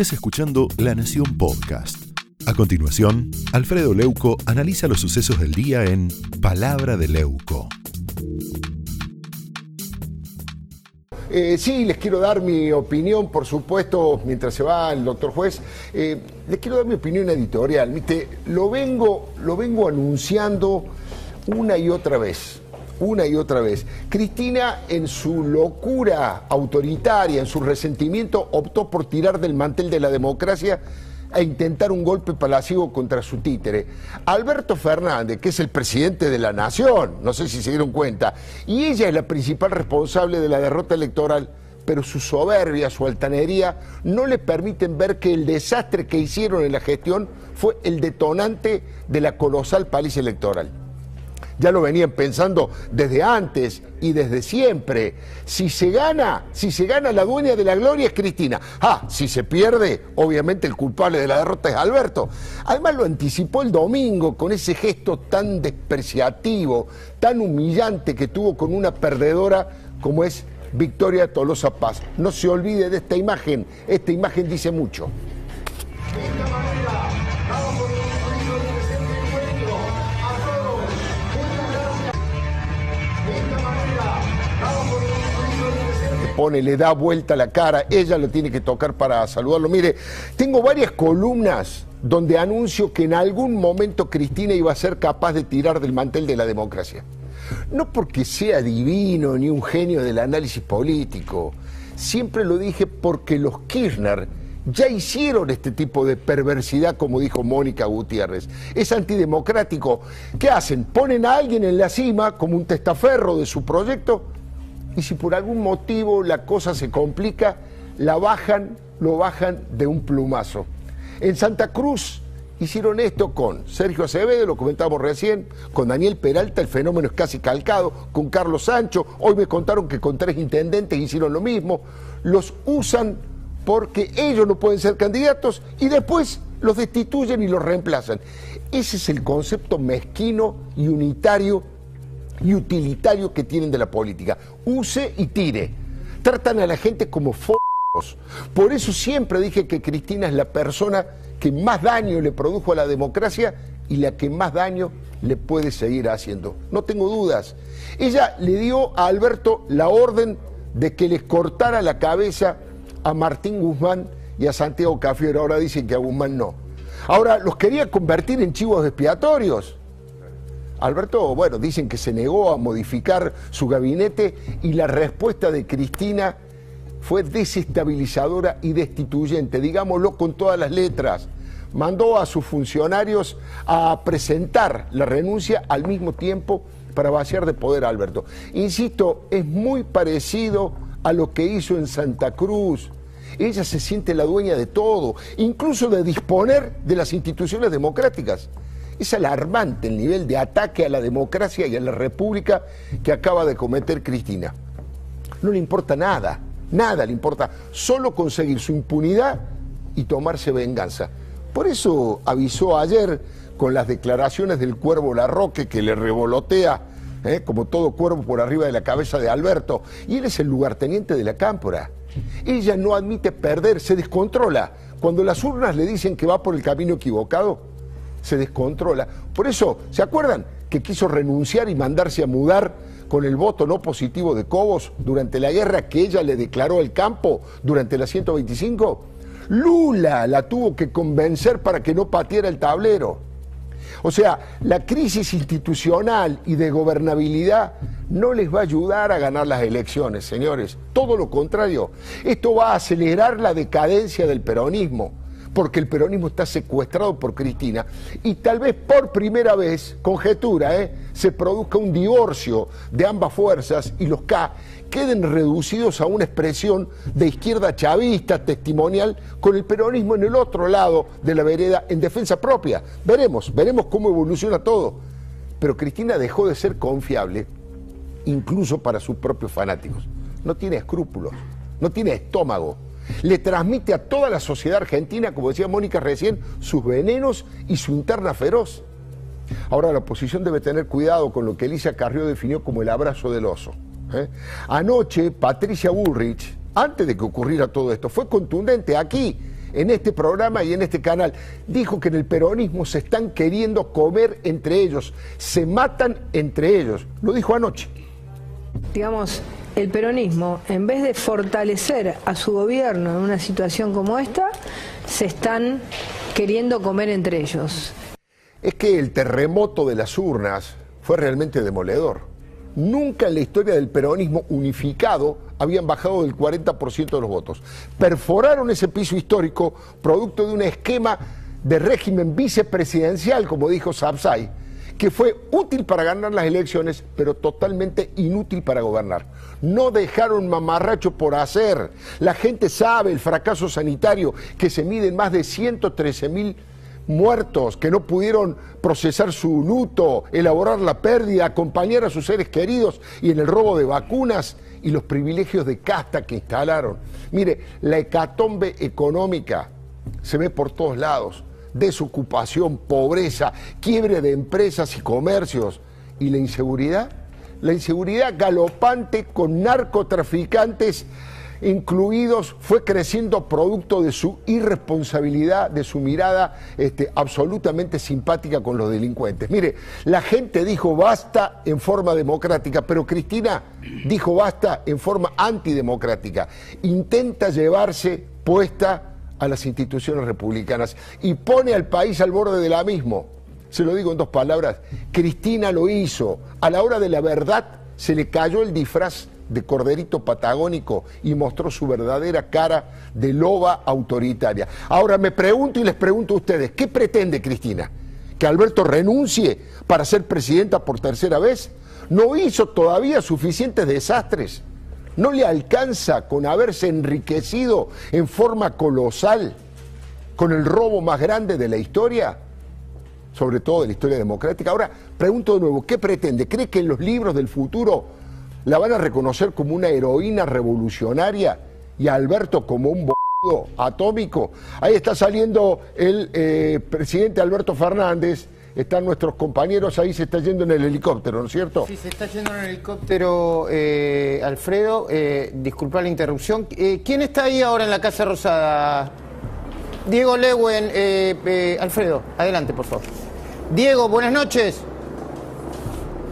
estés escuchando La Nación Podcast. A continuación, Alfredo Leuco analiza los sucesos del día en Palabra de Leuco. Eh, sí, les quiero dar mi opinión, por supuesto, mientras se va el doctor juez. Eh, les quiero dar mi opinión editorial. ¿viste? Lo, vengo, lo vengo anunciando una y otra vez una y otra vez. Cristina, en su locura autoritaria, en su resentimiento, optó por tirar del mantel de la democracia a intentar un golpe palacivo contra su títere. Alberto Fernández, que es el presidente de la nación, no sé si se dieron cuenta, y ella es la principal responsable de la derrota electoral, pero su soberbia, su altanería, no le permiten ver que el desastre que hicieron en la gestión fue el detonante de la colosal paliza electoral ya lo venían pensando desde antes y desde siempre. Si se gana, si se gana la dueña de la gloria es Cristina. Ah, si se pierde, obviamente el culpable de la derrota es Alberto. Además lo anticipó el domingo con ese gesto tan despreciativo, tan humillante que tuvo con una perdedora como es Victoria Tolosa Paz. No se olvide de esta imagen, esta imagen dice mucho. Pone, le da vuelta la cara, ella lo tiene que tocar para saludarlo. Mire, tengo varias columnas donde anuncio que en algún momento Cristina iba a ser capaz de tirar del mantel de la democracia. No porque sea divino ni un genio del análisis político, siempre lo dije porque los Kirchner ya hicieron este tipo de perversidad, como dijo Mónica Gutiérrez. Es antidemocrático. ¿Qué hacen? Ponen a alguien en la cima como un testaferro de su proyecto y si por algún motivo la cosa se complica, la bajan, lo bajan de un plumazo. En Santa Cruz hicieron esto con Sergio Acevedo, lo comentamos recién, con Daniel Peralta, el fenómeno es casi calcado, con Carlos Sancho, hoy me contaron que con tres intendentes hicieron lo mismo, los usan porque ellos no pueden ser candidatos y después los destituyen y los reemplazan. Ese es el concepto mezquino y unitario y utilitario que tienen de la política. Use y tire. Tratan a la gente como f***os. Por eso siempre dije que Cristina es la persona que más daño le produjo a la democracia y la que más daño le puede seguir haciendo. No tengo dudas. Ella le dio a Alberto la orden de que les cortara la cabeza a Martín Guzmán y a Santiago Cafiero. Ahora dicen que a Guzmán no. Ahora los quería convertir en chivos expiatorios. Alberto, bueno, dicen que se negó a modificar su gabinete y la respuesta de Cristina fue desestabilizadora y destituyente, digámoslo con todas las letras. Mandó a sus funcionarios a presentar la renuncia al mismo tiempo para vaciar de poder a Alberto. Insisto, es muy parecido a lo que hizo en Santa Cruz. Ella se siente la dueña de todo, incluso de disponer de las instituciones democráticas. Es alarmante el nivel de ataque a la democracia y a la república que acaba de cometer Cristina. No le importa nada, nada le importa, solo conseguir su impunidad y tomarse venganza. Por eso avisó ayer con las declaraciones del cuervo Larroque que le revolotea ¿eh? como todo cuervo por arriba de la cabeza de Alberto, y él es el lugarteniente de la cámpora. Ella no admite perder, se descontrola. Cuando las urnas le dicen que va por el camino equivocado, se descontrola. Por eso, ¿se acuerdan que quiso renunciar y mandarse a mudar con el voto no positivo de Cobos durante la guerra que ella le declaró al campo durante la 125? Lula la tuvo que convencer para que no patiera el tablero. O sea, la crisis institucional y de gobernabilidad no les va a ayudar a ganar las elecciones, señores. Todo lo contrario. Esto va a acelerar la decadencia del peronismo porque el peronismo está secuestrado por Cristina y tal vez por primera vez, conjetura, ¿eh? se produzca un divorcio de ambas fuerzas y los K queden reducidos a una expresión de izquierda chavista, testimonial, con el peronismo en el otro lado de la vereda en defensa propia. Veremos, veremos cómo evoluciona todo. Pero Cristina dejó de ser confiable, incluso para sus propios fanáticos. No tiene escrúpulos, no tiene estómago le transmite a toda la sociedad argentina, como decía Mónica recién, sus venenos y su interna feroz. Ahora la oposición debe tener cuidado con lo que Elisa Carrió definió como el abrazo del oso. ¿eh? Anoche, Patricia Bullrich, antes de que ocurriera todo esto, fue contundente aquí, en este programa y en este canal. Dijo que en el peronismo se están queriendo comer entre ellos, se matan entre ellos. Lo dijo anoche. Digamos, el peronismo, en vez de fortalecer a su gobierno en una situación como esta, se están queriendo comer entre ellos. Es que el terremoto de las urnas fue realmente demoledor. Nunca en la historia del peronismo unificado habían bajado del 40% de los votos. Perforaron ese piso histórico producto de un esquema de régimen vicepresidencial, como dijo Sabzai, que fue útil para ganar las elecciones, pero totalmente inútil para gobernar. No dejaron mamarracho por hacer. La gente sabe el fracaso sanitario que se mide en más de 113 mil muertos que no pudieron procesar su luto, elaborar la pérdida, acompañar a sus seres queridos y en el robo de vacunas y los privilegios de casta que instalaron. Mire, la hecatombe económica se ve por todos lados desocupación, pobreza, quiebre de empresas y comercios. ¿Y la inseguridad? La inseguridad galopante con narcotraficantes incluidos fue creciendo producto de su irresponsabilidad, de su mirada este, absolutamente simpática con los delincuentes. Mire, la gente dijo basta en forma democrática, pero Cristina dijo basta en forma antidemocrática. Intenta llevarse puesta a las instituciones republicanas y pone al país al borde de la misma. Se lo digo en dos palabras, Cristina lo hizo. A la hora de la verdad se le cayó el disfraz de corderito patagónico y mostró su verdadera cara de loba autoritaria. Ahora me pregunto y les pregunto a ustedes, ¿qué pretende Cristina? ¿Que Alberto renuncie para ser presidenta por tercera vez? ¿No hizo todavía suficientes desastres? No le alcanza con haberse enriquecido en forma colosal con el robo más grande de la historia, sobre todo de la historia democrática. Ahora, pregunto de nuevo, ¿qué pretende? ¿Cree que en los libros del futuro la van a reconocer como una heroína revolucionaria y a Alberto como un atómico? Ahí está saliendo el eh, presidente Alberto Fernández están nuestros compañeros, ahí se está yendo en el helicóptero, ¿no es cierto? Sí, se está yendo en el helicóptero, eh, Alfredo, eh, disculpa la interrupción. Eh, ¿Quién está ahí ahora en la Casa Rosada? Diego Lewen, eh, Alfredo, adelante, por favor. Diego, buenas noches.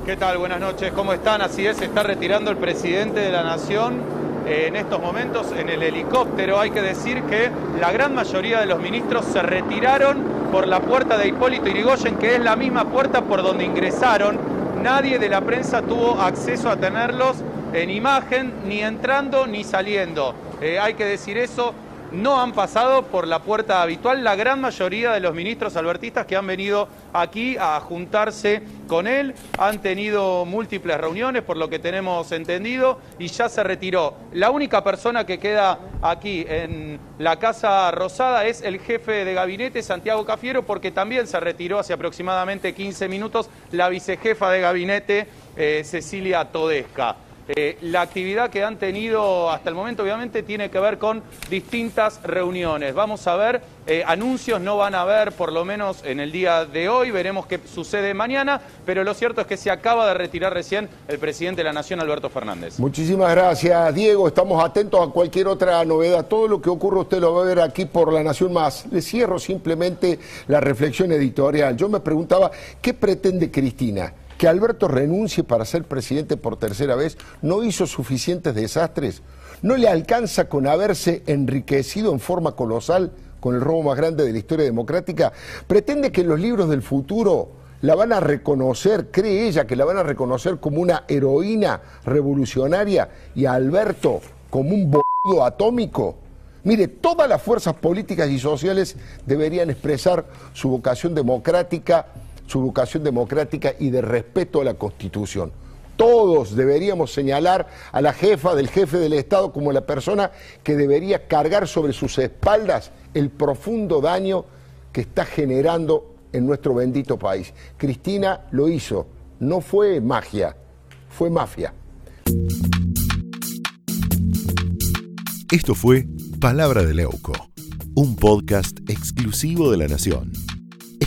¿Qué tal? Buenas noches, ¿cómo están? Así es, se está retirando el presidente de la Nación en estos momentos en el helicóptero. Hay que decir que la gran mayoría de los ministros se retiraron por la puerta de Hipólito Irigoyen, que es la misma puerta por donde ingresaron. Nadie de la prensa tuvo acceso a tenerlos en imagen, ni entrando ni saliendo. Eh, hay que decir eso no han pasado por la puerta habitual la gran mayoría de los ministros albertistas que han venido aquí a juntarse con él. Han tenido múltiples reuniones, por lo que tenemos entendido, y ya se retiró. La única persona que queda aquí en la Casa Rosada es el jefe de gabinete, Santiago Cafiero, porque también se retiró hace aproximadamente 15 minutos la vicejefa de gabinete, eh, Cecilia Todesca. Eh, la actividad que han tenido hasta el momento obviamente tiene que ver con distintas reuniones. Vamos a ver, eh, anuncios no van a haber por lo menos en el día de hoy, veremos qué sucede mañana, pero lo cierto es que se acaba de retirar recién el presidente de la Nación, Alberto Fernández. Muchísimas gracias, Diego. Estamos atentos a cualquier otra novedad. Todo lo que ocurre usted lo va a ver aquí por La Nación Más. Le cierro simplemente la reflexión editorial. Yo me preguntaba, ¿qué pretende Cristina? Que Alberto renuncie para ser presidente por tercera vez no hizo suficientes desastres, no le alcanza con haberse enriquecido en forma colosal con el robo más grande de la historia democrática, pretende que los libros del futuro la van a reconocer, cree ella que la van a reconocer como una heroína revolucionaria y a Alberto como un boludo atómico. Mire, todas las fuerzas políticas y sociales deberían expresar su vocación democrática su vocación democrática y de respeto a la Constitución. Todos deberíamos señalar a la jefa del jefe del Estado como la persona que debería cargar sobre sus espaldas el profundo daño que está generando en nuestro bendito país. Cristina lo hizo, no fue magia, fue mafia. Esto fue Palabra de Leuco, un podcast exclusivo de la Nación.